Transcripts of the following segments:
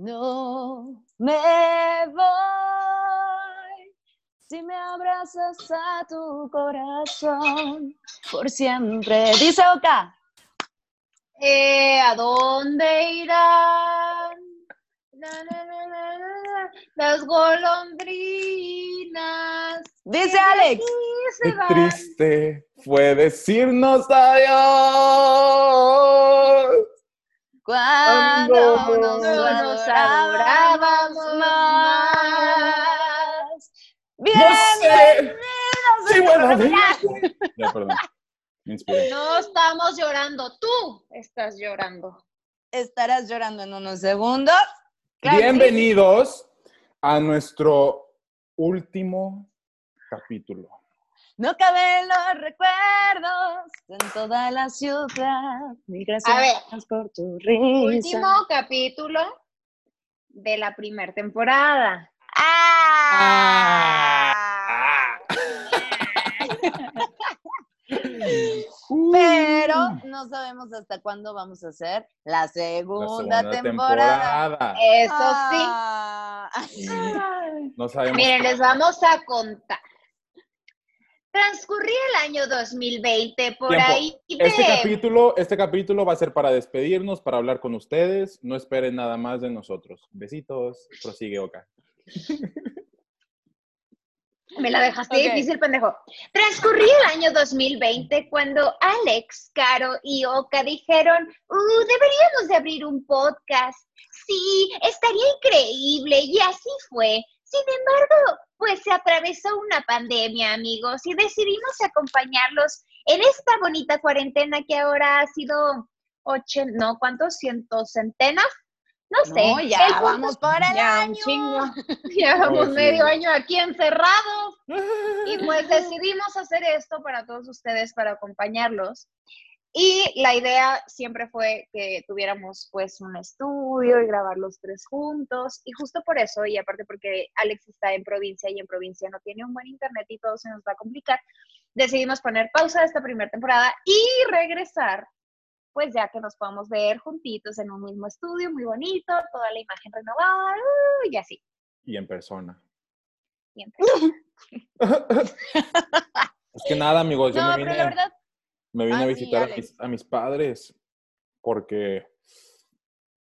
no me voy. Si me abrazas a tu corazón por siempre. Dice Oka. Eh, ¿A dónde irán? Na, na, na, na, na, Las golondrinas. Dice Alex. Qué triste fue decirnos adiós. Cuando nos nos adorábamos adorábamos más. No sé. Sí, bueno, Ya, Ya, perdón. Me inspiré. No estamos llorando, tú estás llorando. Estarás llorando en unos segundos. Claro que sí. Bienvenidos a nuestro último capítulo. No caben los recuerdos en toda la ciudad. Mil gracias A ver. por tu risa. Último capítulo de la primera temporada. Ah. Pero no sabemos hasta cuándo vamos a hacer la La segunda, segunda temporada. temporada. Eso Ah. sí. No sabemos. Miren, les vamos a contar. Transcurría el año 2020, por Tiempo. ahí Este de- capítulo, este capítulo va a ser para despedirnos, para hablar con ustedes. No esperen nada más de nosotros. Besitos. Prosigue, Oka. Me la dejaste difícil, pendejo. Transcurría el año 2020 cuando Alex, Caro y Oka dijeron, "Uh, deberíamos de abrir un podcast. Sí, estaría increíble. Y así fue. Sin embargo, pues se atravesó una pandemia, amigos, y decidimos acompañarlos en esta bonita cuarentena que ahora ha sido ocho, no, ¿cuántos? Cientos, centenas. No sé. No, ya El punto vamos por el ya un chingo. Llevamos sí. medio año aquí encerrados. Y pues decidimos hacer esto para todos ustedes, para acompañarlos. Y la idea siempre fue que tuviéramos pues un estudio y grabar los tres juntos. Y justo por eso, y aparte porque Alex está en provincia y en provincia no tiene un buen internet y todo se nos va a complicar, decidimos poner pausa a esta primera temporada y regresar, pues ya que nos podamos ver juntitos en un mismo estudio, muy bonito, toda la imagen renovada uh, y así. Y en persona. Siempre. Es que nada, amigos. Yo No, me pero vine, la verdad, me vine Ah, a sí, visitar a, mis, a mis padres porque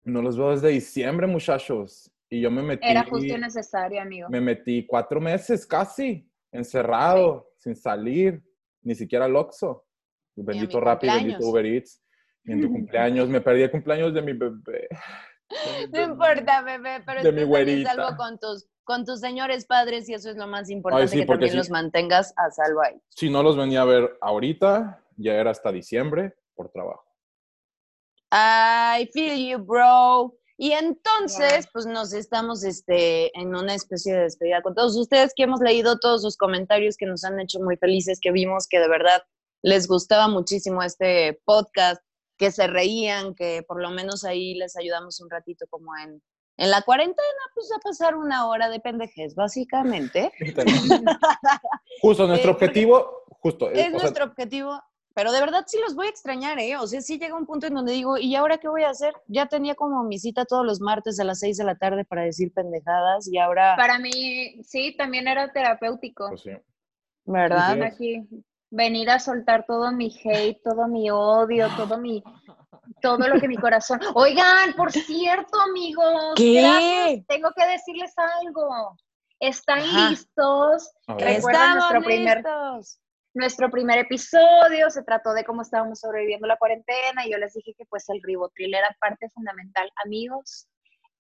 no los veo desde diciembre, muchachos. Y yo me metí. Era justo y necesario, amigo. Me metí cuatro meses casi, encerrado, sin salir, ni siquiera al Oxxo. Bendito Rappi, bendito Uber Eats. Y en tu cumpleaños, me perdí el cumpleaños de mi bebé. no importa, bebé, pero De mi güerita. a salvo con tus, con tus señores padres y eso es lo más importante, sí, que también sí. los mantengas a salvo ahí. Si no los venía a ver ahorita, ya era hasta diciembre por trabajo. I feel you, bro. Y entonces, pues nos estamos este, en una especie de despedida con todos ustedes que hemos leído todos sus comentarios que nos han hecho muy felices, que vimos que de verdad les gustaba muchísimo este podcast, que se reían, que por lo menos ahí les ayudamos un ratito como en, en la cuarentena, pues a pasar una hora de pendejez, básicamente. Justo, nuestro Eh, objetivo, justo. eh, Es o sea, nuestro objetivo, pero de verdad sí los voy a extrañar, ¿eh? O sea, sí llega un punto en donde digo, ¿y ahora qué voy a hacer? Ya tenía como mi cita todos los martes a las 6 de la tarde para decir pendejadas y ahora, Para mí, sí, también era terapéutico. pues sí. ¿verdad? sí. Aquí, venir a soltar todo mi hate, todo mi odio, todo mi, todo lo que mi corazón. Oigan, por cierto, amigos, ¿Qué? gracias, tengo que decirles algo. ¿Están Ajá. listos? A ver. Recuerda Estamos nuestro primer- listos. Nuestro primer episodio se trató de cómo estábamos sobreviviendo la cuarentena y yo les dije que pues el ribotril era parte fundamental. Amigos,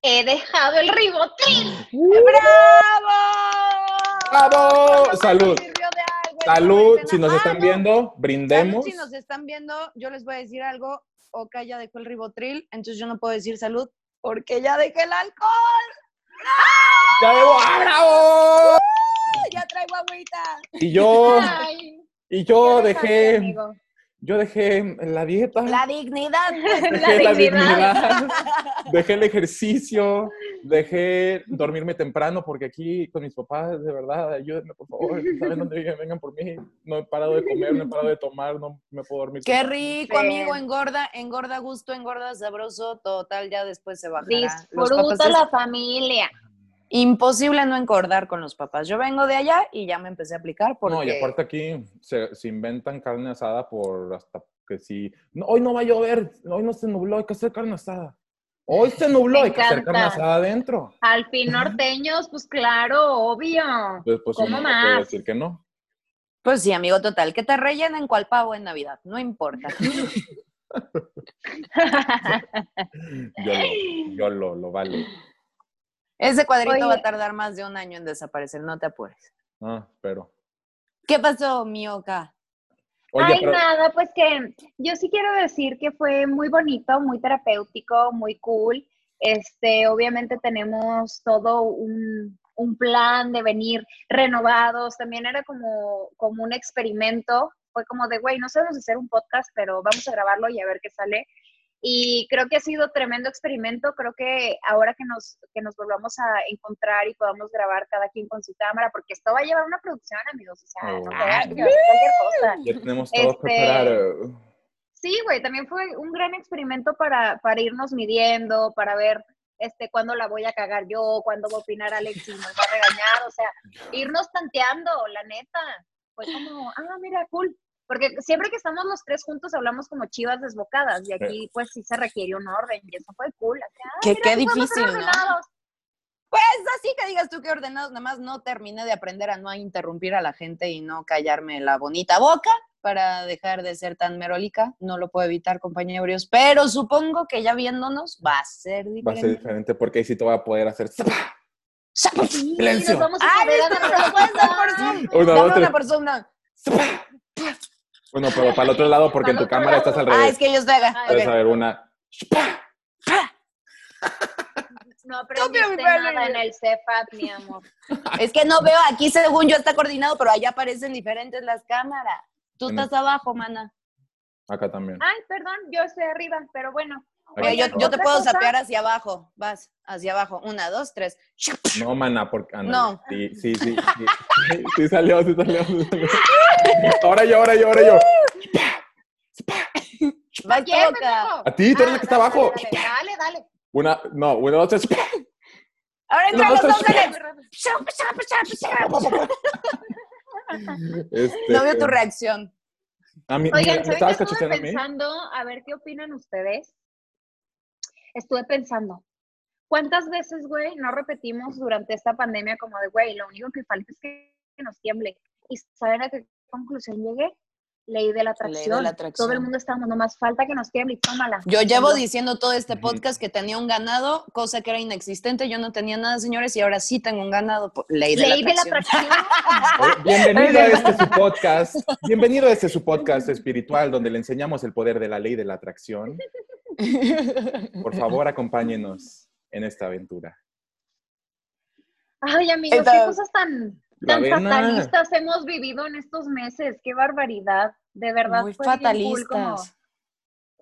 he dejado el ribotril. ¡Bravo! ¡Bravo! Salud. Salud, si nos están viendo, Salud, brindemos. si nos están viendo, yo les voy a decir algo. Oka ya dejó el ribotril, entonces yo no puedo decir salud porque ya dejé el alcohol. ¡Ya debo- ¡Ah, bravo! Ya traigo agüita. Y yo, Ay, y yo dejé, yo dejé la dieta, La dignidad. dejé la dignidad. dignidad, dejé el ejercicio, Dejé dormirme temprano porque aquí con mis papás, de verdad, ayúdenme, por favor. ¿Saben dónde viven? Vengan por mí. No he parado de comer, no he parado de tomar, no me puedo dormir. Qué temprano. rico, Sí. amigo, engorda, engorda gusto, engorda sabroso, total, ya después se bajará. Disfruta la familia. Imposible no engordar con los papás. Yo vengo de allá y ya me empecé a aplicar porque... No, y aparte aquí se, se inventan carne asada por hasta que si... No, hoy no va a llover, hoy no se nubló, hay que hacer carne asada. Hoy se nubló, Me hay que hacer carne asada adentro. Al fin norteños, pues claro, obvio. Entonces, pues ¿Cómo uno no puede más? decir que no. Pues sí, amigo, total, que te rellenen cual pavo en Navidad, no importa. Yo lo, yo lo, lo vale. Ese cuadrito Oye. va a tardar más de un año en desaparecer, no te apures. Ah, pero... ¿Qué pasó, Mioca? Oye, Ay, pero... nada, pues que yo sí quiero decir que fue muy bonito, muy terapéutico, muy cool. Este, obviamente tenemos todo un, un plan de venir renovados. También era como, como un experimento. Fue como de, güey, no sabemos hacer un podcast, pero vamos a grabarlo y a ver qué sale. Y creo que ha sido tremendo experimento. Creo que ahora que nos, que nos volvamos a encontrar y podamos grabar cada quien con su cámara, porque esto va a llevar una producción, amigos. O sea, Oh. cualquier cosa. Ya tenemos todo Este, preparado. Sí, güey, también fue un gran experimento para, para irnos midiendo, para ver este, cuándo la voy a cagar yo, cuándo va a opinar Alex y nos va a regañar, o sea, irnos tanteando, la neta. Fue como, ah, mira, cool. Porque siempre que estamos los tres juntos hablamos como chivas desbocadas y aquí pues sí se requiere un orden y eso fue cool. Que mira, qué difícil, ¿no? ordenados. Pues así que digas tú que ordenados, nada más no terminé de aprender a no interrumpir a la gente y no callarme la bonita boca para dejar de ser tan merolica. No lo puedo evitar, compañeros, pero supongo que ya viéndonos va a ser diferente. Va a ser diferente porque ahí sí te voy a poder hacer... Sí, Silencio. nos vamos a ¡Ay, poder esto me lo agarrar. puedes dar por Zoom! Dame dos, una por Zoom. Bueno, pero para el otro lado porque en tu cámara lado. estás al Ah, revés. es que yo estoy acá. Ay, Puedes Ok. saber una... No aprendiste pelo, nada en el CEFAT, mi amor. Es que no veo, aquí según yo está coordinado, pero allá aparecen diferentes las cámaras. Tú estás abajo, mana. Acá también. Ay, perdón, yo estoy arriba, pero bueno. Aquí yo, yo te puedo cosa- sapear hacia abajo. Vas, hacia abajo. Una, dos, tres. No, mana, porque... ándale. No. Sí, sí, sí. Sí, sí salió, sí salió, sí salió. Ahora yo, ahora yo, ahora yo. Vas ¿Quién, toca. A ti, tú eres la que está dale, abajo. Dale, dale, dale. Una, no, una, dos, tres. Ahora entre Una, los dos. Este, No veo tu reacción. A mí, Oigan, ¿me ¿saben qué estabas estuve a pensando? A ver qué opinan ustedes. Estuve pensando, ¿cuántas veces, güey, no repetimos durante esta pandemia como de, güey, lo único que falta es que nos tiemble? ¿Y saben a qué conclusión llegué? Ley de la Ley de atracción. la atracción. Todo el mundo estamos, nomás falta que nos tiemble y tómala. Yo llevo diciendo todo este podcast que tenía un ganado, cosa que era inexistente. Yo no tenía nada, señores, y ahora sí tengo un ganado. Ley de Ley la de la atracción. atracción. Oye, Bienvenido a este su podcast. Bienvenido a este su podcast espiritual donde le enseñamos el poder de la ley de la atracción. Por favor, acompáñenos en esta aventura. Ay, amigos, qué cosas tan, fatalistas hemos vivido en estos meses. Qué barbaridad. De verdad, Muy fue bien cool como fatalistas.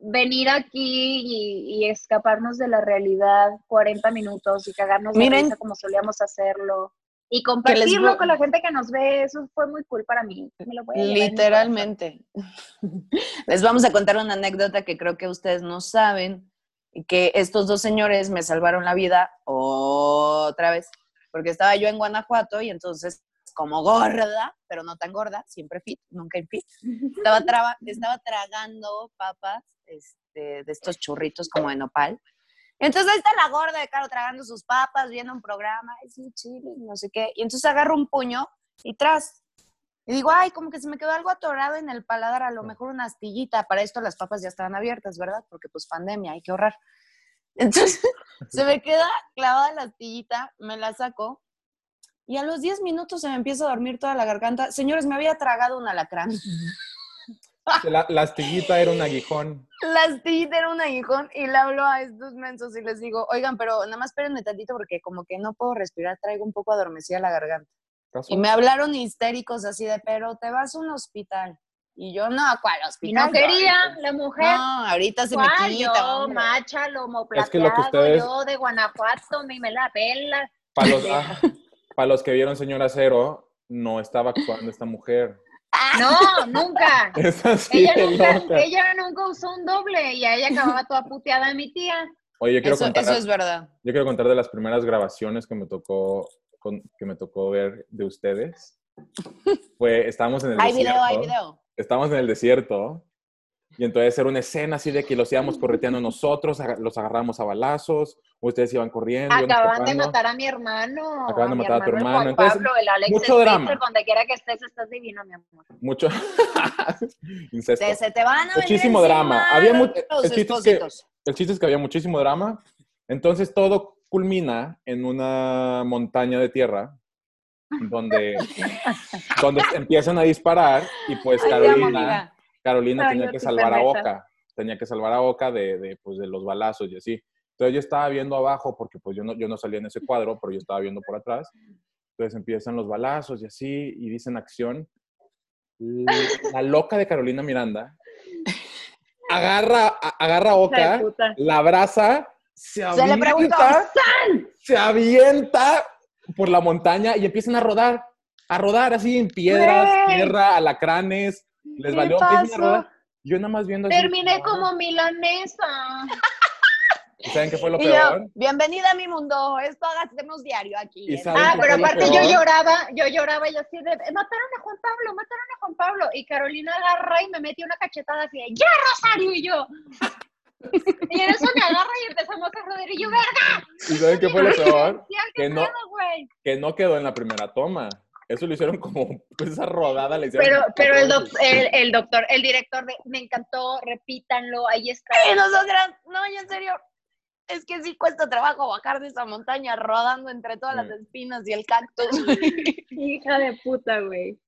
venir aquí y, y escaparnos de la realidad 40 minutos y cagarnos de Miren. risa como solíamos hacerlo. Y compartirlo con la gente que nos ve, eso fue muy cool para mí. Me lo voy a Literalmente. Les vamos a contar una anécdota que creo que ustedes no saben, que estos dos señores me salvaron la vida otra vez, porque estaba yo en Guanajuato y entonces como gorda, pero no tan gorda, siempre fit, nunca en fit, estaba, traba- estaba tragando papas este, de estos churritos como de nopal. Entonces ahí está la gorda de Caro tragando sus papas, viendo un programa, ay, sí, chile, no sé qué. Y entonces agarro un puño y tras, y digo, ay, como que se me quedó algo atorado en el paladar, a lo mejor una astillita. Para esto las papas ya estaban abiertas, ¿verdad? Porque pues pandemia, hay que ahorrar. Entonces se me queda clavada la astillita, me la saco y a los 10 minutos se me empieza a dormir toda la garganta. Señores, me había tragado un alacrán. La, la astillita era un aguijón. La astillita era un aguijón y le hablo a estos mensos y les digo, oigan, pero nada más espérenme tantito porque como que no puedo respirar, traigo un poco adormecida la garganta. Y me hablaron histéricos así de, pero te vas a un hospital. Y yo, no, ¿cuál Y hospital? no quería la mujer. No, ahorita se me ¿Cuál? quita. Yo, hombre. macha, lomo Es que lo que plateado, ustedes- yo de Guanajuato, me, me la pela. Para los, ah, para los que vieron Señora Cero, no estaba actuando esta mujer. No, nunca. Ella nunca, loca. ella nunca usó un doble y a ella acababa toda puteada de mi tía. Oye, yo quiero, Eso, contar, eso es verdad. yo quiero contar de las primeras grabaciones que me tocó, con- que me tocó ver de ustedes. Fue, estábamos en el Hay desierto. video, hay video. Estábamos en el desierto. Y entonces era una escena así de que los íbamos correteando nosotros, los agarramos a balazos, ustedes iban corriendo. Acaban de matar a mi hermano. Acaban de matar a tu hermano. Entonces, Pablo, el Alex mucho drama. Donde quiera que estés, estás divino, mi amor. Mucho incesto. Se, se te van a Muchísimo drama. Había mu- el chiste es que-. El chiste es que había muchísimo drama. Entonces todo culmina en una montaña de tierra donde, donde empiezan a disparar y pues Ay, Carolina. Carolina Ay, tenía que salvar a. Oca. Tenía que salvar a Oca de, de, pues, de los balazos y así. Entonces yo estaba viendo abajo porque pues yo no, yo no salía en ese cuadro, pero yo estaba viendo por atrás. Entonces empiezan los balazos y así y dicen acción. La, loca de Carolina Miranda agarra, a- agarra a Oca la abraza, se Se le preguntó, avienta, se avienta por la montaña y empiezan a rodar, a rodar así en piedras, tierra, alacranes, les ¿Qué valió. Yo nada más viendo así. Terminé como milanesa. ¿Y ¿Saben qué fue lo Y yo, peor? bienvenida a mi mundo, esto hacemos diario aquí. ¿Y ¿eh? Ah, pero aparte yo lloraba, yo lloraba y así de, mataron a Juan Pablo, mataron a Juan Pablo. Y Carolina agarra y me metió una cachetada así de, ¡ya, Rosario! Y yo. Y en eso me agarra y empezamos a joder. Y yo, ¡verga! ¿Y saben qué fue lo peor? ¿Qué Que no, que no quedó en la primera toma. Eso lo hicieron como, pues esa rodada la hicieron. Pero, pero el, doc- el, el doctor, el director de, me encantó, repítanlo, ahí está. Y nosotras, no, en serio, es que sí cuesta trabajo bajar de esa montaña rodando entre todas las Mm. espinas y el cactus. Hija de puta, güey.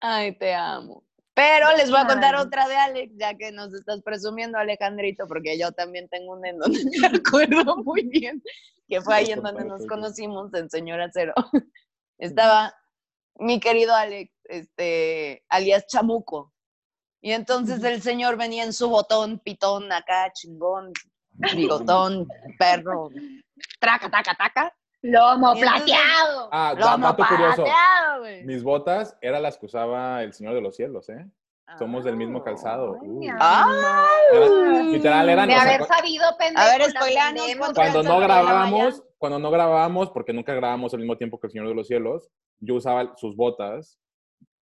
Ay, te amo. Pero les voy a contar Ay. otra de Alex, ya que nos estás presumiendo, Alejandrito, porque yo también tengo una en donde me acuerdo muy bien, que fue ahí en donde nos conocimos, en Señora Cero. Estaba mi querido Alex, este, alias Chamuco. Y entonces el señor venía en su botón, pitón, acá, chingón, bigotón, perro, traca, taca, taca. Lomo plateado. Ah, da- Lomo dato curioso. pateado, güey. Mis botas eran las que usaba el Señor de los Cielos, ¿eh? Somos del mismo calzado. Ay, Uh. Ah. Era- amor. literal, eran. De o sea, haber cu- sabido, pendejo. A ver, las spoileanos, vendemos. ¿cuánto cuando calzado no grabábamos, cuando no grabábamos, porque nunca grabábamos al mismo tiempo que el Señor de los Cielos, yo usaba sus botas.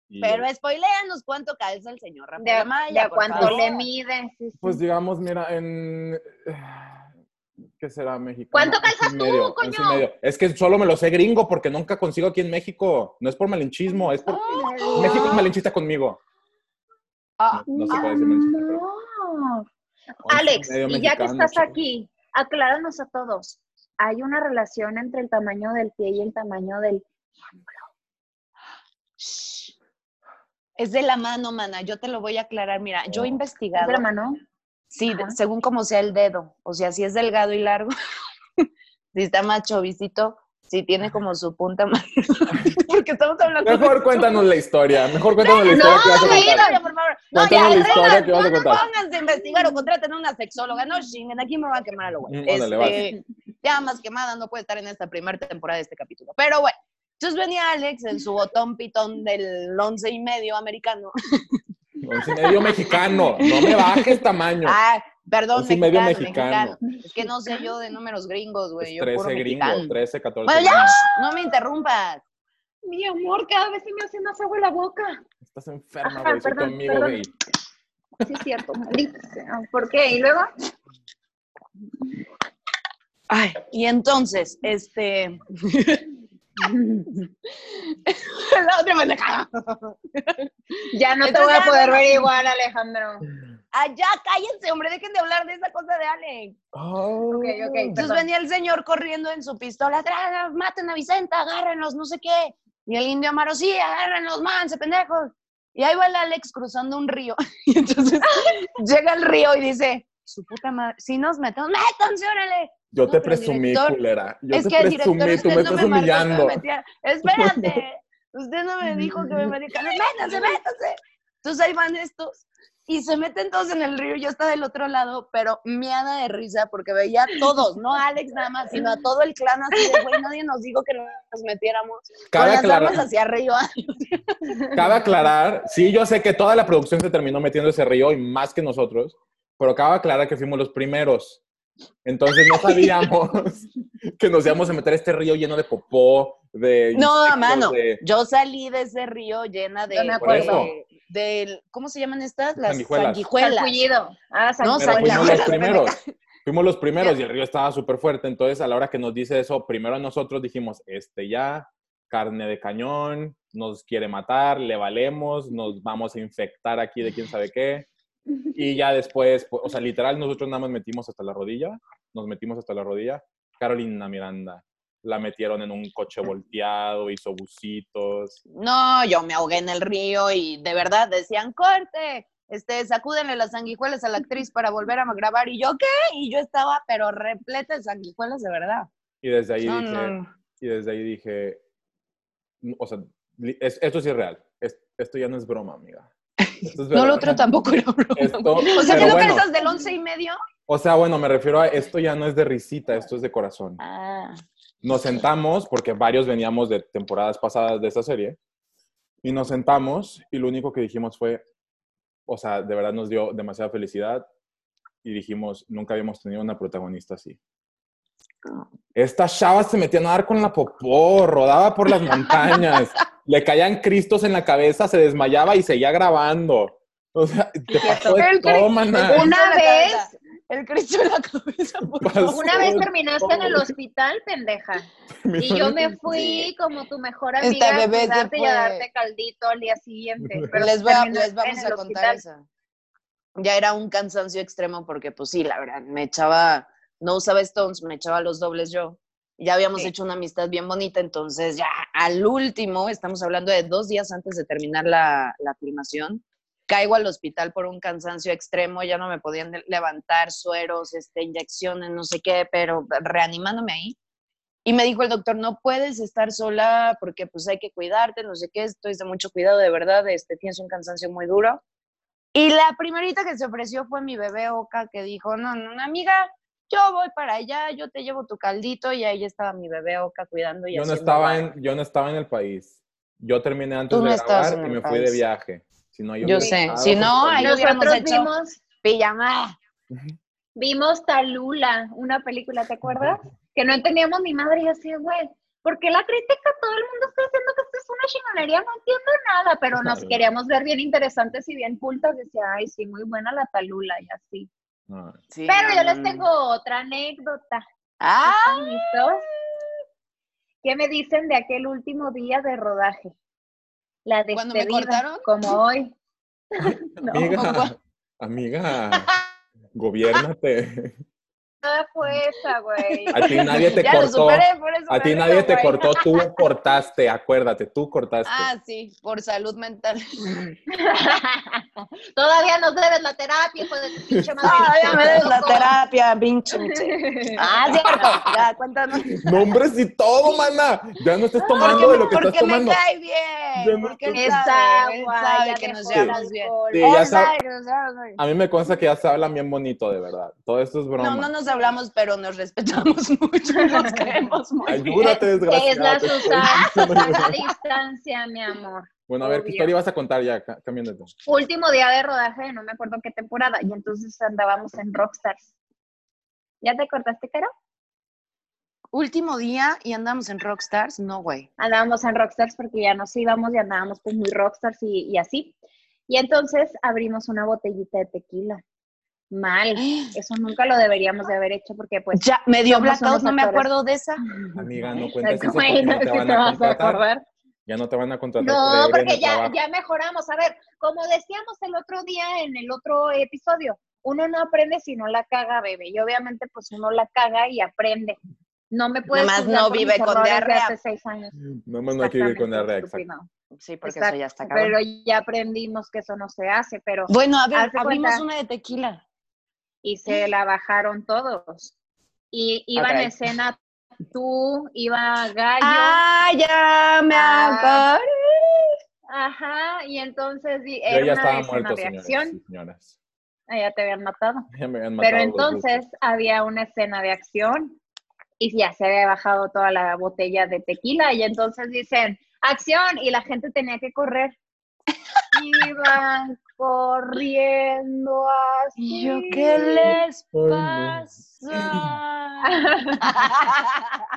y- Pero spoileanos cuánto calza el señor De, Rafael Amaya, de por cuánto favor. le mide. sí, sí. Pues digamos, mira, en. ¿Qué será México? ¿Cuánto calzas tú, coño? Es que solo me lo sé gringo porque nunca consigo aquí en México. No es por malinchismo, es por. México es malinchista conmigo. Ah, No, no se puede decir malinchista, once Alex, y ya que estás chico. aquí, acláranos a todos. ¿Hay una relación entre el tamaño del pie y el tamaño del... Es de la mano, mana. Yo te lo voy a aclarar. Mira, yo he Oh. investigado. de la mano? Sí, Ajá. según como sea el dedo. O sea, si es delgado y largo, si está más chovicito, si tiene como su punta más. Porque estamos hablando de Mejor cuéntanos la historia. Mejor cuéntanos la historia no, que vas a contar. Por favor. No, Cuéntanos ya, la historia vengan, que vas a no, no pónganse a investigar o contraten a una sexóloga. No chinguen, aquí me van a quemar a lo güey. Mm, Este, ya más quemada no puede estar en esta primera temporada de este capítulo. Pero bueno, entonces venía Alex en su botón pitón del once y medio americano. Once y medio mexicano. No me bajes tamaño. Ah, perdón, Once y medio mexicano, mexicano. Es que no sé yo de números gringos, güey. Es Yo puro 13 gringo, mexicano. 13, 14. Bueno, ya, no me interrumpas. Mi amor, cada vez se me hace más agua en la boca. Estás enferma, güey. Soy perdón. güey. Sí, es cierto, maldita sea. ¿Por qué? ¿Y luego? Ay, y entonces, este. La otra pendejada. Ya no te voy a poder ver igual, Alejandro. Allá, cállense, hombre, dejen de hablar de esa cosa de Alex. Oh. Ok, ok. Entonces Perdón. venía el señor corriendo en su pistola, atrás, maten a Vicenta, agárrenlos, no sé qué. Y el indio Amaro, sí, agárrenlos, manse, pendejos. Y ahí va el Alex cruzando un río. Y entonces llega el río y dice, su puta madre, si nos metemos, métanse, órale. Yo No, te presumí, director- culera. Yo es te que el director, presumí, tú usted me no estás me me humillando. metiera. Espérate, usted no me dijo que me metiera. Métanse, métanse. Entonces ahí van estos y se meten todos en el río. Yo estaba del otro lado, pero miada de risa porque veía a todos, no a Alex nada más, sino a todo el clan así de, güey, nadie nos dijo que nos metiéramos. Cabe con las aclarar- armas hacia arriba. Cabe aclarar, sí, yo sé que toda la producción se terminó metiendo ese río y más que nosotros, pero cabe aclarar que fuimos los primeros. Entonces no sabíamos que nos íbamos a meter a este río lleno de popó, de... No, mano, de- yo salí de ese río llena de, Yo me eso. de- del- ¿cómo se llaman estas? Las Sanguijuelas. sanguijuelas. Sarpullido. Ah, No, Pero sarpullido. fuimos los sanguijuelas, primeros. Fuimos los primeros y el río estaba súper fuerte. Entonces, a la hora que nos dice eso, primero a nosotros dijimos, este ya, carne de cañón, nos quiere matar, le valemos, nos vamos a infectar aquí de quién sabe qué. Y ya después, pues, o sea, literal, nosotros nada más metimos hasta la rodilla, nos metimos hasta la rodilla. Carolina Miranda, la metieron en un coche volteado, hizo bucitos. No, yo me ahogué en el río y de verdad decían, corte, este, sacúdenle las sanguijuelas a la actriz para volver a grabar. Y yo, ¿qué? Y yo estaba, pero repleta de sanguijuelas de verdad. Y desde ahí No, dije, no, y desde ahí dije, o sea, es- esto sí es real. Es- esto ya no es broma, amiga. Esto es No, lo otro tampoco era broma. Esto- O sea, ¿qué no bueno, pensas del once y medio? O sea, bueno, me refiero a esto ya no es de risita, esto es de corazón. Ah. Nos sentamos, porque varios veníamos de temporadas pasadas de esa serie, y nos sentamos y lo único que dijimos fue, o sea, de verdad nos dio demasiada felicidad y dijimos, nunca habíamos tenido una protagonista así. Esta chava se metía a nadar con la popó, rodaba por las montañas, le caían cristos en la cabeza, se desmayaba y seguía grabando. O sea, te pasó de todo, maná. Una Cristo en la vez- cabeza. El Cristo en la cabeza. Una vez terminaste en el hospital, pendeja. Y yo me fui como tu mejor amiga a cuidarte y darte caldito al día siguiente. Pero les, voy a- les vamos a contar hospital. esa. Ya era un cansancio extremo porque, pues sí, la verdad, me echaba, no usaba Stones, me echaba los dobles yo. Ya habíamos Sí. hecho una amistad bien bonita, entonces ya al último, estamos hablando de dos días antes de terminar la, la filmación, caigo al hospital por un cansancio extremo, ya no me podían levantar sueros, este, inyecciones, no sé qué, pero reanimándome ahí. Y me dijo el doctor, no puedes estar sola porque pues hay que cuidarte, no sé qué, esto es de mucho cuidado, de verdad, este, tienes un cansancio muy duro. Y la primerita que se ofreció fue mi bebé Oka, que dijo, no, no, amiga, yo voy para allá, yo te llevo tu caldito, y ahí estaba mi bebé Oka cuidando y Yo no, estaba en, yo no estaba en el país. Yo terminé antes Tú de grabar y me fui de viaje. Si no, yo sé, estado si no, ahí Nosotros hecho vimos, pijama. vimos Talula, una película, ¿te acuerdas? Que no entendíamos ni madre y así, güey. ¿Por qué la crítica? Todo el mundo está diciendo que esto es una chingonería, no entiendo nada, pero nos queríamos ver bien interesantes y bien cultas. Decía, ay, sí, muy buena la Talula y así. No. Sí, Pero yo les tengo otra anécdota. ¡Ah! ¿Están listos? ¿Qué me dicen de aquel último día de rodaje? La ¿Cuándo me despedida, cortaron? como hoy. No, Amiga, amiga, gobiernate. Nada fue esa, güey. A ti nadie te ya lo cortó. superé, por eso A ti nadie te güey. cortó, tú cortaste, acuérdate, tú cortaste. Ah, sí, por salud mental. Todavía nos debes la terapia, hijo de tu pinche madre. Ah, ya me des la terapia, pinche. Ah, cierto. Ya, cuéntanos. Nombres y todo, mana. Ya no estés tomando Porque, de lo que porque estás tomando. me cae bien. no Porque Es agua, sabe que nos llevamos bien. Sí, ya sabe-. A mí me consta que ya se hablan bien bonito, de verdad. Todo esto es broma. No, no nos hablamos, pero nos respetamos mucho nos queremos muy bien. Ayúdate, desgraciado. Es la Susana a distancia, mi amor. Bueno, a ver, ¿qué historia ibas a contar ya? Ca- Cambiando de tema. Último día de rodaje, no me acuerdo qué temporada, y entonces andábamos en Rockstars. ¿Ya te cortaste, Caro? Último día y andamos en Rockstars, no, güey. Andábamos en Rockstars porque ya nos íbamos y andábamos pues muy Rockstars y, y así. Y entonces abrimos una botellita de tequila. Mal. Eso nunca lo deberíamos de haber hecho porque pues... Ya, me dio blackout, no me acuerdo de esa. Amiga, no cuentes eso porque no te van te a vas a contratar. acordar. Ya no te van a contratar. No, porque el ya, trabajo. ya mejoramos. A ver, como decíamos el otro día en el otro episodio, uno no aprende si no la caga, bebé. Y obviamente, pues uno la caga y aprende. No me puedes Nomás no vive con diarrea. hace seis años. No más no hay que vivir con diarrea, exacto. Sí, porque Exacto, eso ya está cabrón. Pero ya aprendimos que eso no se hace, pero Bueno, a ver, abrimos cuenta. una de tequila. Y se la bajaron todos. Y iba en escena tú, iba Gallo, Ah, ya me Ah. Ajá, y entonces era ya una muerto, de señores acción. y señoras. Ah, ya te habían matado. Ya me habían matado Pero entonces había una escena de acción y ya se había bajado toda la botella de tequila y entonces dicen, acción, y la gente tenía que correr. Iban corriendo así. Y yo, ¿qué les pasa?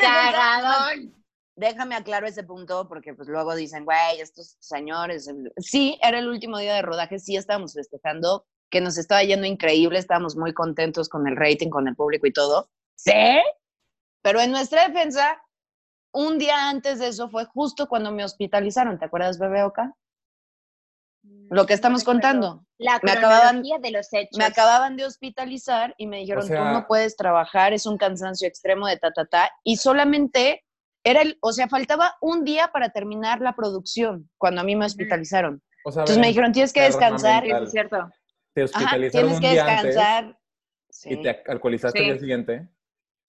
Cagadón. Déjame aclaro ese punto porque pues luego dicen, güey, estos señores. el-". Sí, era el último día de rodaje, sí estábamos festejando, que nos estaba yendo increíble, estábamos muy contentos con el rating, con el público y todo. Sí, pero en nuestra defensa, un día antes de eso fue justo cuando me hospitalizaron, ¿te acuerdas, bebé Oka? Lo que estamos contando. La Me acababan- de los hechos. Me acababan de hospitalizar y me dijeron, sea- tú no puedes trabajar, es un cansancio extremo de ta, ta, ta. Y solamente era el, o sea, faltaba un día para terminar la producción cuando a mí me hospitalizaron. O sea, Entonces me dijeron, tienes que descansar. Mental. es cierto. te Ajá, hospitalizaron tienes un que día antes descansar. Sí. y te alcoholizaste Sí. el día siguiente.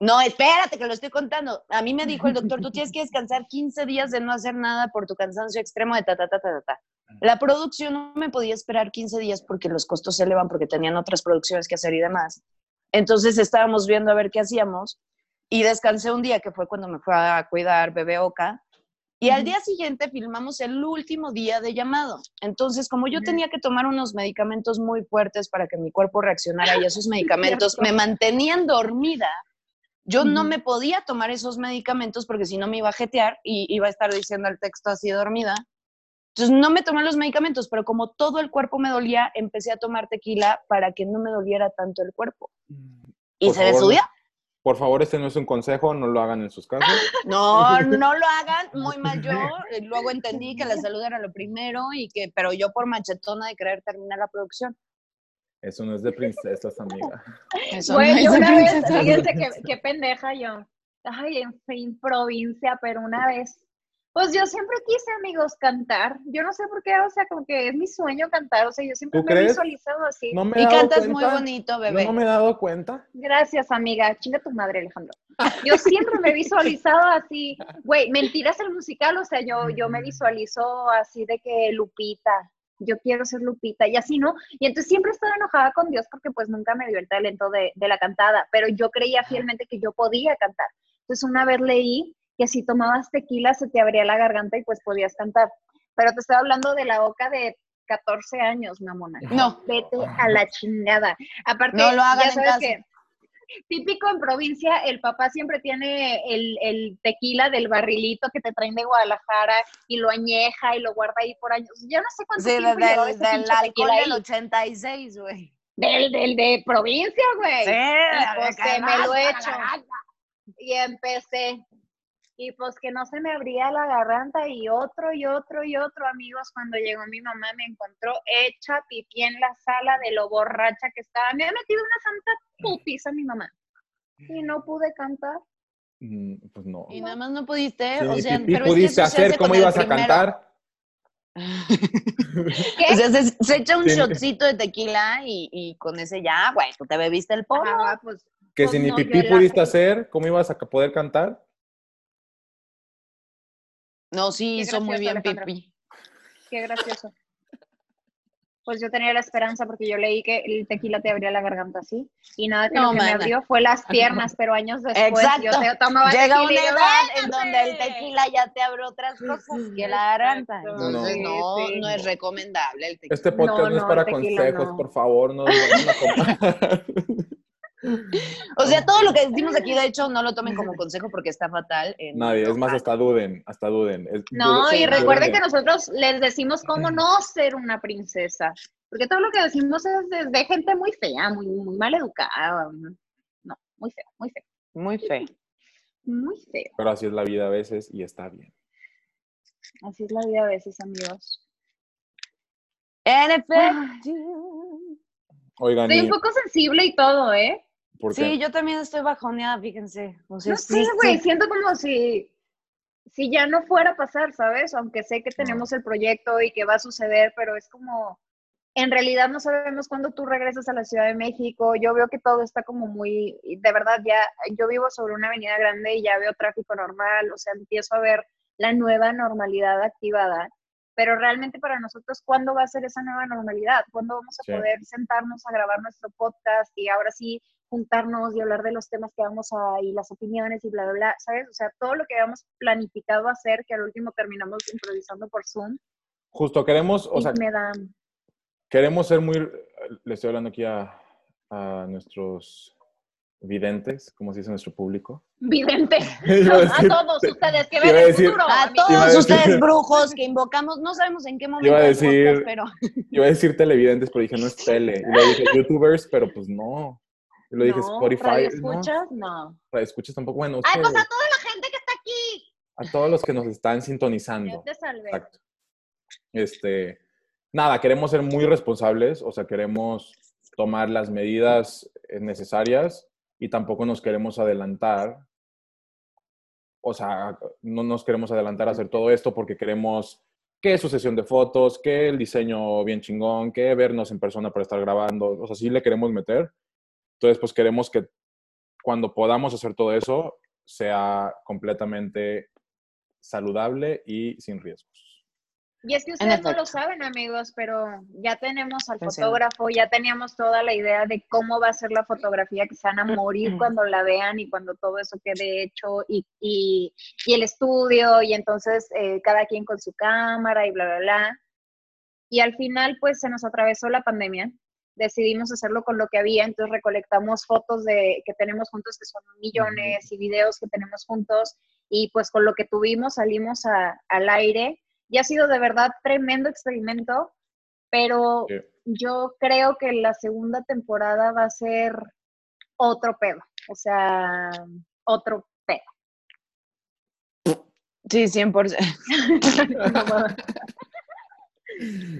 No, espérate, que lo estoy contando. A mí me dijo el doctor, tú tienes que descansar 15 días de no hacer nada por tu cansancio extremo de ta, ta, ta, ta, ta. La producción no me podía esperar 15 días porque los costos se elevan, porque tenían otras producciones que hacer y demás. Entonces estábamos viendo a ver qué hacíamos y descansé un día, que fue cuando me fue a cuidar bebé Oka. Y al día siguiente filmamos el último día de llamado. Entonces, como yo tenía que tomar unos medicamentos muy fuertes para que mi cuerpo reaccionara y esos medicamentos me mantenían dormida, yo no Ujú. me podía tomar esos medicamentos porque si no me iba a jetear y iba a estar diciendo el texto así dormida. Entonces no me tomé los medicamentos, pero como todo el cuerpo me dolía, empecé a tomar tequila para que no me doliera tanto el cuerpo. Y Por se me favor. Por favor, este no es un consejo, no lo hagan en sus casas. No, no lo hagan, muy mal yo. eh, Luego entendí que la salud era lo primero y que, pero yo por machetona de querer terminar la producción. Eso no es de princesas, amiga. Eso Güey, no yo una vez, fíjense qué, qué pendeja yo. Ay, en fin, provincia, pero una vez. Pues yo siempre quise, amigos, cantar. Yo no sé por qué, o sea, como que es mi sueño cantar. O sea, yo siempre ¿Tú me he visualizado así. No me Y cantas muy cuenta. bonito, Yo bebé. no me he dado cuenta. Gracias, amiga. Chinga tu madre, Alejandro. Yo siempre me he visualizado así. Güey, mentiras el musical, o sea, yo, yo me visualizo así de que Lupita, yo quiero ser Lupita y así, ¿no? Y entonces siempre estaba enojada con Dios porque pues nunca me dio el talento de, de la cantada, pero yo creía fielmente que yo podía cantar. Entonces una vez leí que si tomabas tequila se te abría la garganta y pues podías cantar. Pero te estoy hablando de la boca de 14 años, mamona. No. Vete a la chingada. Aparte, No lo hagan ya en sabes casa. que típico en provincia, el papá siempre tiene el, el tequila del barrilito que te traen de Guadalajara y lo añeja y lo guarda ahí por años. Yo no sé cuánto Sí, tiempo del, llevó del, ese del alcohol del ahí. 86, güey. Del, del de provincia, güey. Sí, Y pues que me lo he hecho. Y empecé. Y pues que no se me abría la garganta y otro y otro y otro, amigos. Cuando llegó mi mamá me encontró hecha pipí en la sala de lo borracha que estaba. Me ha metido una santa putiza mi mamá. Y no pude cantar. Mm, Pues no. Y nada más no pudiste, Sí, o sea, pipí pero pudiste hacer, hace ¿cómo ibas a primero. cantar? ¿Qué? O sea, se, se echa un Sí. shotcito de tequila y, y con ese ya, güey, tú te bebiste el polvo. Ah, pues, Que Pues si ni no, pipí la- pudiste hacer, ¿cómo ibas a poder cantar? No, sí Qué hizo muy bien pipí. qué gracioso. Pues yo tenía la esperanza porque yo leí que el tequila te abría la garganta así. Y nada que No, lo que me abrió fue las piernas, pero años después Exacto. yo te tomaba Llega tequila una edad en donde el tequila ya te abre otras cosas que la garganta. Entonces, sí, no, sí. no es recomendable el tequila. Este podcast no, No, es no, para consejos, no. por favor, no vayan a comprar. O sea, todo lo que decimos aquí, de hecho, no lo tomen como consejo porque está fatal. en Nadie, es más, hasta duden, hasta duden. Es- No, duden- y recuerden de- que nosotros les decimos cómo no ser una princesa. Porque todo lo que decimos es de, de gente muy fea, muy, muy mal educada. No, muy feo, muy feo, Muy feo. muy feo. Pero así es la vida a veces y está bien. Así es la vida a veces, amigos. En efecto. Oigan, Estoy y- un poco sensible y todo, ¿eh? ¿Por qué? Sí, yo también estoy bajoneada, fíjense. O sea, No sí, sé, güey, sí. siento como si, si ya no fuera a pasar, ¿sabes? Aunque sé que tenemos el proyecto y que va a suceder, pero es como, en realidad no sabemos cuándo tú regresas a la Ciudad de México. Yo veo que todo está como muy, de verdad, ya, yo vivo sobre una avenida grande y ya veo tráfico normal, o sea, empiezo a ver la nueva normalidad activada, pero realmente para nosotros, ¿cuándo va a ser esa nueva normalidad? ¿Cuándo vamos a poder sentarnos a grabar nuestro podcast y ahora sí juntarnos y hablar de los temas que vamos a, y las opiniones y bla, bla, bla, ¿sabes? O sea, todo lo que habíamos planificado hacer, que al último terminamos improvisando por Zoom. Justo, queremos, o sea, queremos ser muy, le estoy hablando aquí a, a nuestros videntes, como se dice nuestro público. Videntes. a todos ustedes que ven el futuro. A todos ustedes brujos que invocamos, no sabemos en qué momento. Iba a decir, pero... iba a decir televidentes, pero dije no es tele. Y le dije youtubers, pero pues no. Y lo dije Spotify. escuchas? No. no. escuchas tampoco. Bueno, Ay, pues a toda la gente que está aquí. A todos los que nos están sintonizando. Yo te salvé. Exacto. Este, nada, queremos ser muy responsables, o sea, queremos tomar las medidas necesarias y tampoco nos queremos adelantar. O sea, no nos queremos adelantar a hacer todo esto porque queremos que su sesión de fotos, que el diseño bien chingón, que vernos en persona para estar grabando. O sea, sí le queremos meter. Entonces, pues queremos que cuando podamos hacer todo eso sea completamente saludable y sin riesgos. Y es que ustedes no lo saben, amigos, pero ya tenemos al fotógrafo, ya teníamos toda la idea de cómo va a ser la fotografía, que se van a morir cuando la vean y cuando todo eso quede hecho y, y, el estudio y entonces eh, cada quien con su cámara y bla, bla, bla. Y al final, pues se nos atravesó la pandemia. Decidimos hacerlo con lo que había, entonces recolectamos fotos de que tenemos juntos, que son millones, y videos que tenemos juntos, y pues con lo que tuvimos salimos al aire y ha sido de verdad tremendo experimento, pero yo creo que la segunda temporada va a ser otro pedo, o sea, otro pedo. Sí, 100%.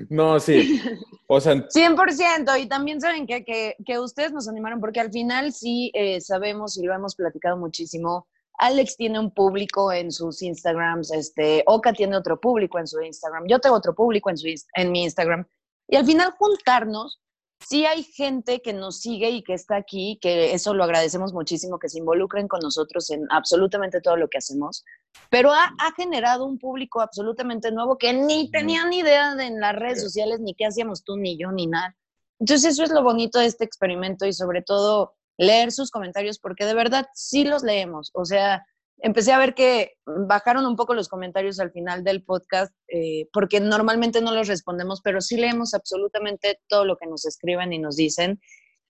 no, sí. O sea, 100%. Y también saben que, que, que ustedes nos animaron, porque al final sí eh, sabemos y lo hemos platicado muchísimo Alex tiene un público en sus Instagrams, este, Oka tiene otro público en su Instagram, yo tengo otro público en, su, en mi Instagram. Y al final juntarnos, sí hay gente que nos sigue y que está aquí, que eso lo agradecemos muchísimo, que se involucren con nosotros en absolutamente todo lo que hacemos, pero ha, ha generado un público absolutamente nuevo que ni tenía ni idea de en las redes sociales, ni qué hacíamos tú, ni yo, ni nada. Entonces eso es lo bonito de este experimento y sobre todo leer sus comentarios porque de verdad sí los leemos. O sea, empecé a ver que bajaron un poco los comentarios al final del podcast eh, porque normalmente no los respondemos, pero sí leemos absolutamente todo lo que nos escriben y nos dicen.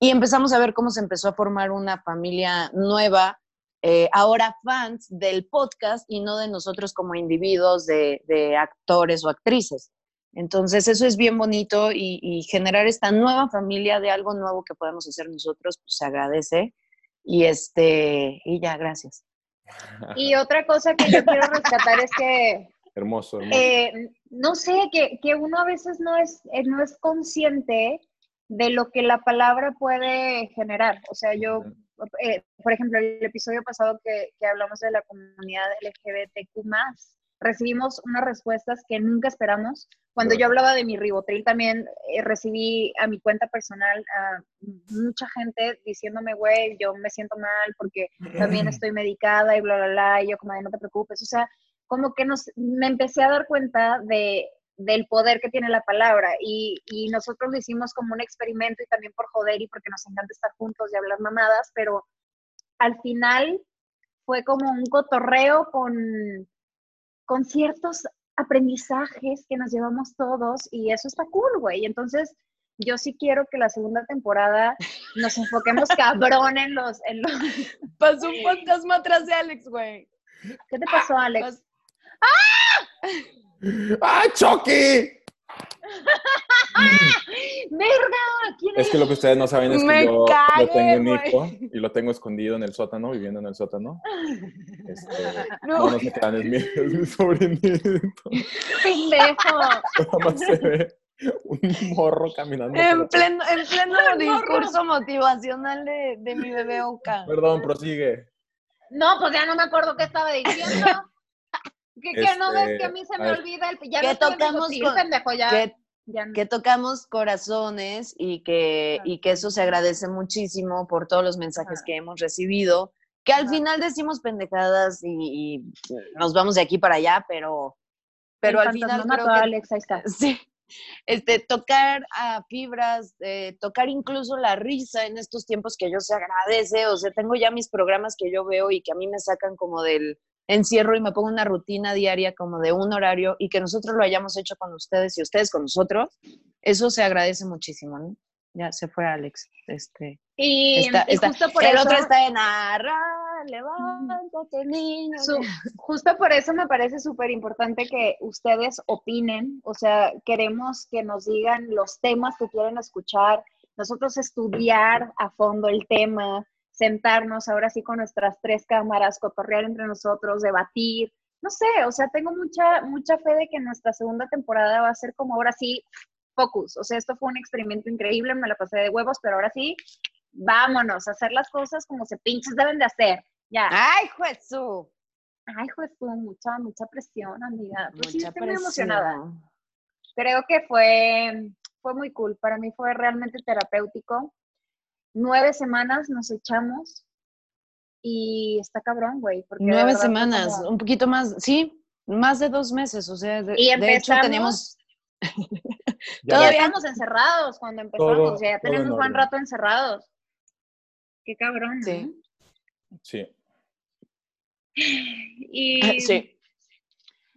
Y empezamos a ver cómo se empezó a formar una familia nueva, eh, ahora fans del podcast y no de nosotros como individuos de, de actores o actrices. Entonces, eso es bien bonito y, generar esta nueva familia de algo nuevo que podemos hacer nosotros, pues se agradece. Y este, y ya, gracias. Y otra cosa que yo quiero rescatar es que. Hermoso, eh, no sé, que, que, uno a veces no es, eh, no es consciente de lo que la palabra puede generar. O sea, yo, eh, por ejemplo, el episodio pasado que, que hablamos de la comunidad LGBTQ, recibimos unas respuestas que nunca esperamos. Cuando yo hablaba de mi ribotril, también eh, recibí a mi cuenta personal a mucha gente diciéndome, güey, yo me siento mal porque también estoy medicada y bla, bla, bla, y yo como, no te preocupes. O sea, como que nos, me empecé a dar cuenta de, del poder que tiene la palabra y, y nosotros lo hicimos como un experimento y también por joder y porque nos encanta estar juntos y hablar mamadas, pero al final fue como un cotorreo con con ciertos aprendizajes que nos llevamos todos y eso está cool, güey. Entonces, yo sí quiero que la segunda temporada nos enfoquemos cabrón en los... En los... Pasó un fantasma atrás de Alex, güey. ¿Qué te pasó, Alex? ¡Ah! ¡Ah, Chucky! ¡Verga! ¿Quién es? que lo que ustedes no saben es que yo, tengo un hijo y lo tengo escogido en el sótano, viviendo en el sótano. Este, no. no, se crean, es mi, es mi sobrinito. ¡Pendejo! Nada más se ve un morro caminando. En pleno, en pleno discurso motivacional de, de mi bebé Oka. Perdón, prosigue. No, pues ya no me acuerdo qué estaba diciendo. Que, no ves que a mí se me olvida el ya que tocamos pendejo, ya, que, tocamos corazones y que, y que eso se agradece muchísimo por todos los mensajes que hemos recibido que al final decimos pendejadas y, nos vamos de aquí para allá, pero, pero al final creo que, Alex, ahí está. Sí, este, tocar a fibras, eh, tocar incluso la risa en estos tiempos que yo se agradece, o sea, tengo ya mis programas que yo veo y que a mí me sacan como del encierro y me pongo una rutina diaria como de un horario y que nosotros lo hayamos hecho con ustedes y ustedes con nosotros, eso se agradece muchísimo, ¿no? Ya se fue Alex. Este, y, justo por el eso, otro está en arra, levántate, niño. justo por eso me parece súper importante que ustedes opinen, o sea, queremos que nos digan los temas que quieren escuchar, nosotros estudiar a fondo el tema, sentarnos ahora sí con nuestras tres cámaras, cotorrear entre nosotros, debatir, no sé, o sea, tengo mucha, mucha fe de que nuestra segunda temporada va a ser como ahora sí, focus, o sea, esto fue un experimento increíble, me la pasé de huevos, pero ahora sí, vámonos a hacer las cosas como se pinches deben de hacer, ya. ¡Ay, Jesús! Ay, Jesús, mucha, mucha presión, amiga. Pues sí, estoy muy emocionada. Creo que fue, fue muy cool, para mí fue realmente terapéutico nueve semanas nos echamos y está cabrón, güey. Nueve semanas, un poquito más, sí, más de dos meses, o sea, de, y de hecho teníamos... Todavía estamos encerrados cuando empezamos, o sea, ya tenemos buen rato encerrados. Qué cabrón, ¿no? Sí. Sí. Y, sí.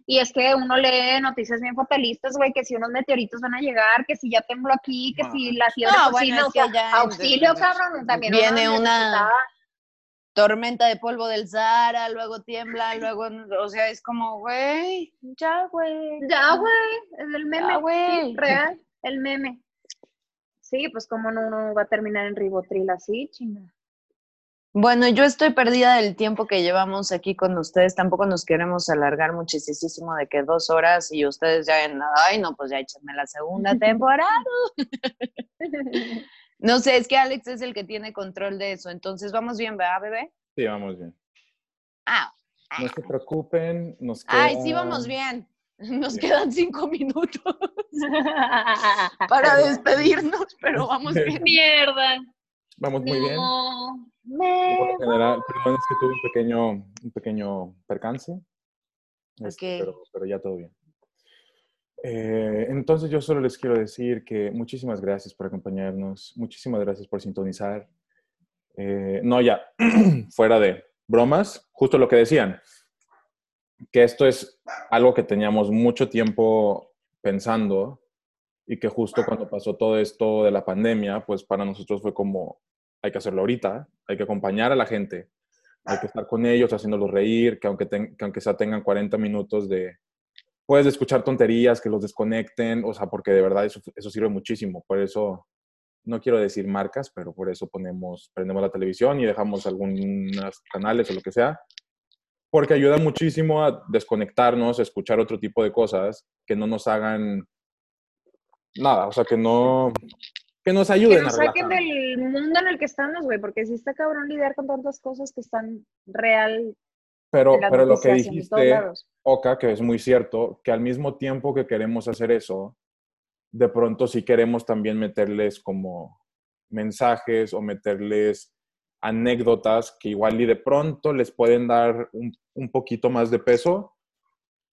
Y es que uno lee noticias bien fatalistas, güey, que si unos meteoritos van a llegar, que si ya tembló aquí, que si la fiebre no, bueno, auxilio, cabrón, también viene una tormenta de polvo del Sahara, luego tiembla, luego, o sea, es como, güey, ya, güey. Ya, güey, es el meme, güey, real, el meme. Sí, pues como no uno va a terminar en ribotril así, chinga. Bueno, yo estoy perdida del tiempo que llevamos aquí con ustedes. Tampoco nos queremos alargar muchísimo de que dos horas y ustedes ya en nada. Ay, no, pues ya échenme la segunda temporada. no sé, es que Alex es el que tiene control de eso. Entonces, ¿vamos bien, ¿verdad, bebé? Sí, vamos bien. Ah. No se preocupen. Nos Ay, sí, vamos bien. Nos quedan cinco minutos para despedirnos, pero vamos bien. Mierda. Vamos muy bien. Me... general, perdón, es que tuve un pequeño, un pequeño percance, este, pero, pero, ya todo bien. Eh, entonces yo solo les quiero decir que muchísimas gracias por acompañarnos, muchísimas gracias por sintonizar. Eh, no, ya, fuera de bromas, justo lo que decían, que esto es algo que teníamos mucho tiempo pensando y que justo cuando pasó todo esto de la pandemia, pues para nosotros fue como, hay que hacerlo ahorita, hay que acompañar a la gente, hay que estar con ellos, haciéndolos reír, que aunque, que aunque sea tengan 40 minutos de, puedes escuchar tonterías, que los desconecten, o sea, porque de verdad eso, eso sirve muchísimo. Por eso, no quiero decir marcas, pero por eso ponemos, prendemos la televisión y dejamos algunos canales o lo que sea, porque ayuda muchísimo a desconectarnos, a escuchar otro tipo de cosas que no nos hagan nada, o sea, que no, que nos ayuden que nos saquen del mundo en el que estamos, güey, porque si está cabrón lidiar con tantas cosas que están real. Pero, pero lo que dijiste, Oka, que es muy cierto, que al mismo tiempo que queremos hacer eso, de pronto sí queremos también meterles como mensajes o meterles anécdotas que igual y de pronto les pueden dar un, un poquito más de peso,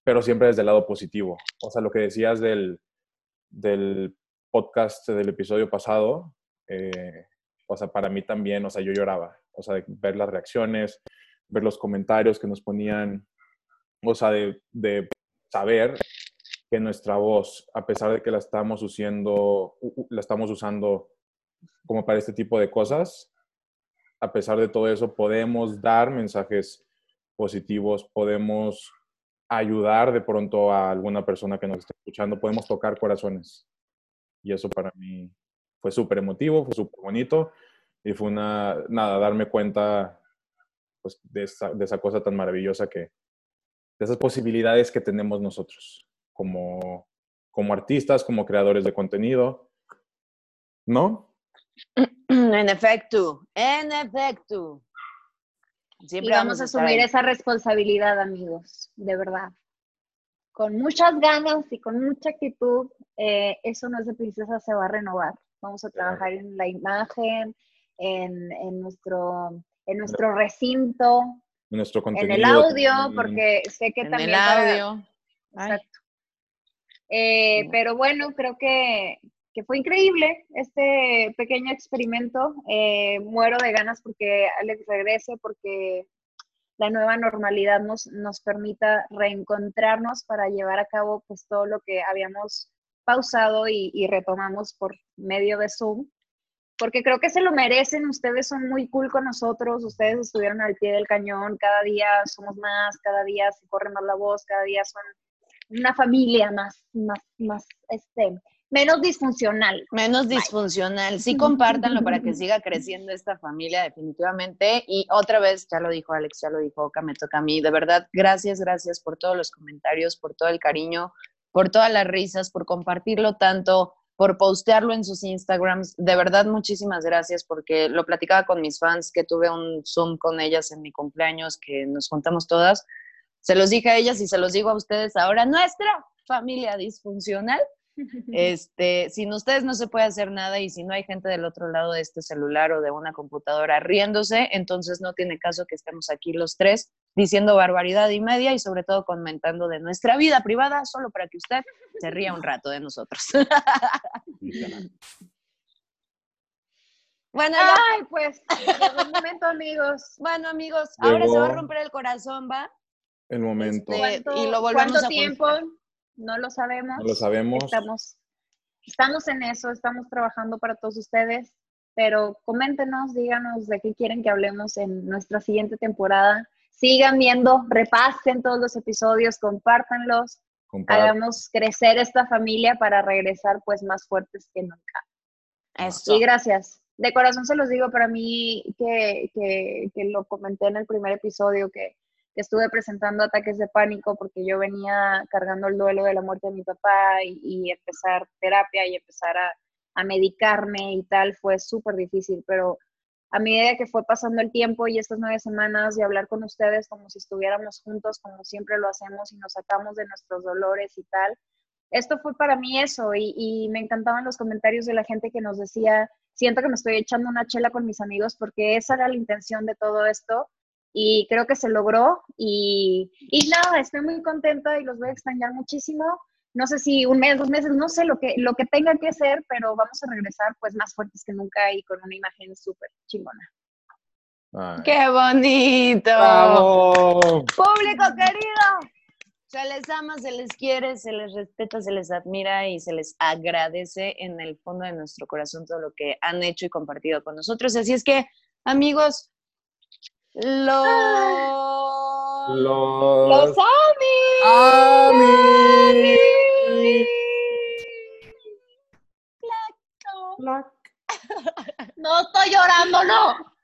pero siempre desde el lado positivo. O sea, lo que decías del, del podcast del episodio pasado, eh, o sea, para mí también, o sea, yo lloraba, o sea, ver las reacciones, ver los comentarios que nos ponían, o sea, de, de saber que nuestra voz, a pesar de que la estamos usando, la estamos usando como para este tipo de cosas, a pesar de todo eso, podemos dar mensajes positivos, podemos ayudar de pronto a alguna persona que nos está escuchando, podemos tocar corazones. Y eso para mí fue súper emotivo, fue súper bonito y fue una, nada, darme cuenta pues, de, esa, de esa cosa tan maravillosa que, de esas posibilidades que tenemos nosotros como, como artistas, como creadores de contenido, ¿no? En efecto, en efecto. Siempre y vamos, a asumir esa responsabilidad, amigos, de verdad con muchas ganas y con mucha actitud, eh, eso no es de princesa, se va a renovar. Vamos a trabajar en la imagen, en, en, nuestro en nuestro recinto, En nuestro en contenido. el audio, porque sé que En también el audio. Exacto. Eh, pero bueno, creo que, que fue increíble este pequeño experimento. Eh, muero de ganas porque Alex regrese, porque la nueva normalidad nos, nos permita reencontrarnos para llevar a cabo pues todo lo que habíamos pausado y, y retomamos por medio de Zoom. Porque creo que se lo merecen, ustedes son muy cool con nosotros, ustedes estuvieron al pie del cañón, cada día somos más, cada día se corre más la voz, cada día son una familia más, más, más, este, menos disfuncional. Menos disfuncional. Sí, compártanlo para que siga creciendo esta familia, definitivamente. Y otra vez, ya lo dijo Alex, ya lo dijo Oka, me toca a mí. De verdad, gracias, gracias por todos los comentarios, por todo el cariño, por todas las risas, por compartirlo tanto, por postearlo en sus Instagrams. De verdad, muchísimas gracias porque lo platicaba con mis fans, que tuve un Zoom con ellas en mi cumpleaños, que nos juntamos todas. Se los dije a ellas y se los digo a ustedes ahora. Nuestra familia disfuncional este, sin ustedes no se puede hacer nada y si no hay gente del otro lado de este celular o de una computadora riéndose, entonces no tiene caso que estemos aquí los tres diciendo barbaridad y media y sobre todo comentando de nuestra vida privada solo para que usted se ría un rato de nosotros. Bueno, ya- Ay, pues, el momento, amigos. bueno, amigos, ahora se va a romper el corazón, ¿va? El momento. Este, ¿Cuánto, y lo volvemos cuánto a tiempo? No lo sabemos. No lo sabemos. Estamos, estamos en eso, estamos trabajando para todos ustedes, pero coméntenos, díganos de qué quieren que hablemos en nuestra siguiente temporada. Sigan viendo, repasen todos los episodios, compártanlos, Compadre. hagamos crecer esta familia para regresar pues más fuertes que nunca. Eso. Y gracias. De corazón se los digo, para mí que, que, que lo comenté en el primer episodio, que, estuve presentando ataques de pánico porque yo venía cargando el duelo de la muerte de mi papá y, y empezar terapia y empezar a, a medicarme y tal, fue súper difícil, pero a medida que fue pasando el tiempo y estas nueve semanas de hablar con ustedes como si estuviéramos juntos, como siempre lo hacemos y nos sacamos de nuestros dolores y tal, esto fue para mí eso y, y me encantaban los comentarios de la gente que nos decía, siento que me estoy echando una chela con mis amigos porque esa era la intención de todo esto y creo que se logró y, y nada, estoy muy contenta y los voy a extrañar muchísimo. No sé si un mes, dos meses, no sé lo que, lo que tenga que ser, pero vamos a regresar pues más fuertes que nunca y con una imagen súper chingona. Ay. ¡Qué bonito! ¡Bravo! Público querido, se les ama, se les quiere, se les respeta, se les admira y se les agradece en el fondo de nuestro corazón todo lo que han hecho y compartido con nosotros. Así es que, amigos, los... Los, ¡Los ami! Ami. No estoy llorando, no.